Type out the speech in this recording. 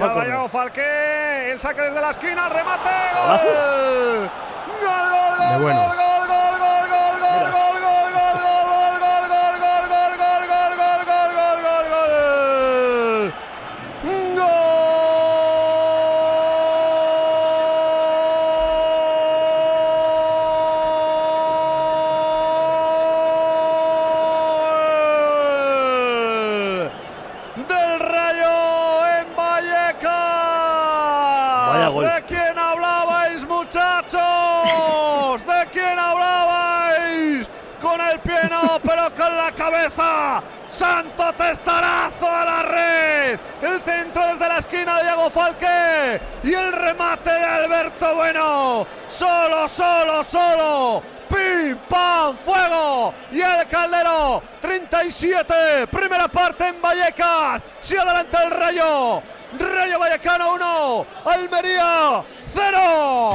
Cuidado, Diego Falqué. El saque desde la esquina. Remate. Gol. Gol, gol, gol, gol, Vaya gol. ¿De quién hablabais, muchachos? ¿De quién hablabais? Con el pie no, pero con la cabeza. Santo testarazo a la red. El centro desde la esquina de Diego Falque. Y el remate de Alberto Bueno. Solo, solo, solo. ¡Pim, pam, fuego! Y el Caldero, 37, primera parte en Vallecas. Si adelanta el Rayo. Rayo Vallecano 1, Almería 0.